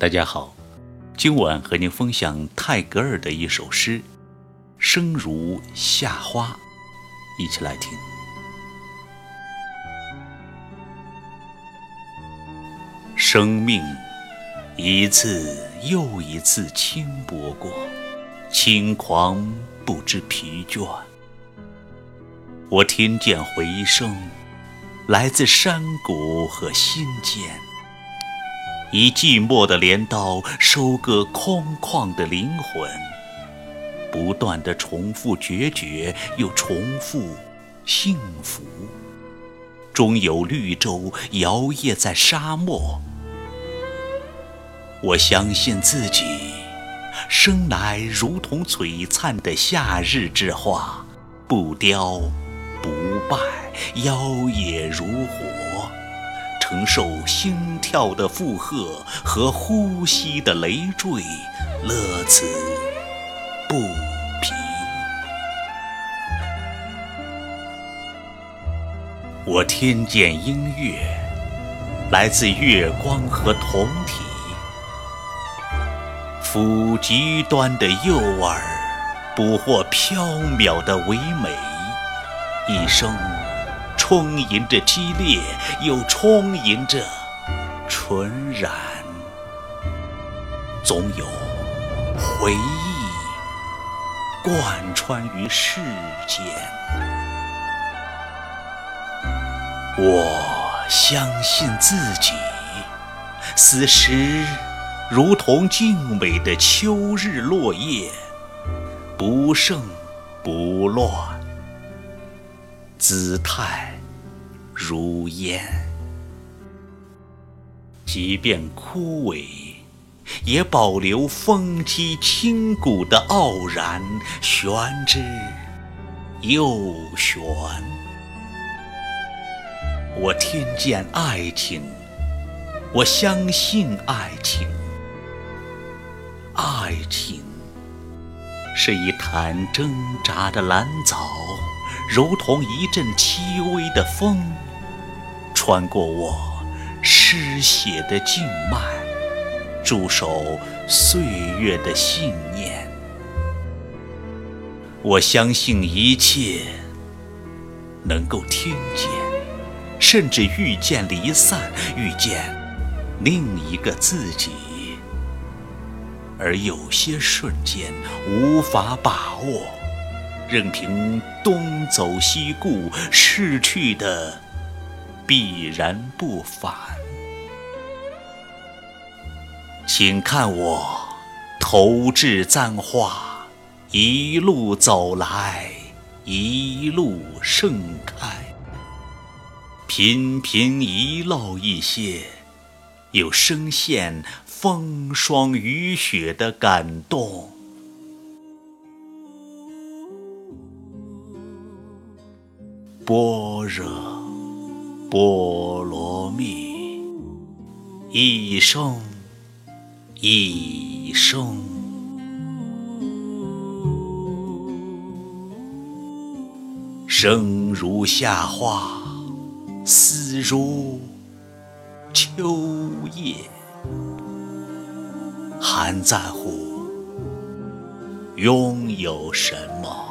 大家好，今晚和您分享泰戈尔的一首诗《生如夏花》，一起来听。生命一次又一次轻薄过，轻狂不知疲倦。我听见回声，来自山谷和心间。以寂寞的镰刀收割空旷的灵魂，不断的重复决绝，又重复幸福。终有绿洲摇曳在沙漠。我相信自己，生来如同璀璨的夏日之花，不凋不败，妖冶如火。承受心跳的负荷和呼吸的累赘，乐此不疲。我听见音乐，来自月光和酮体，抚极端的诱饵，捕获飘渺的唯美，一生。充盈着激烈，又充盈着纯然，总有回忆贯穿于世间。我相信自己，此时如同静美的秋日落叶，不盛不乱，姿态。如烟，即便枯萎，也保留风肌清骨的傲然，玄之又玄。我听见爱情，我相信爱情。爱情是一潭挣扎的蓝藻，如同一阵轻微的风。穿过我失血的静脉，驻守岁月的信念。我相信一切能够听见，甚至遇见离散，遇见另一个自己。而有些瞬间无法把握，任凭东走西顾，逝去的。必然不返，请看我投掷簪花，一路走来，一路盛开，频频遗漏一些，又深陷风霜雨雪的感动。般若。波罗蜜，一生一生，生如夏花，死如秋叶，还在乎拥有什么？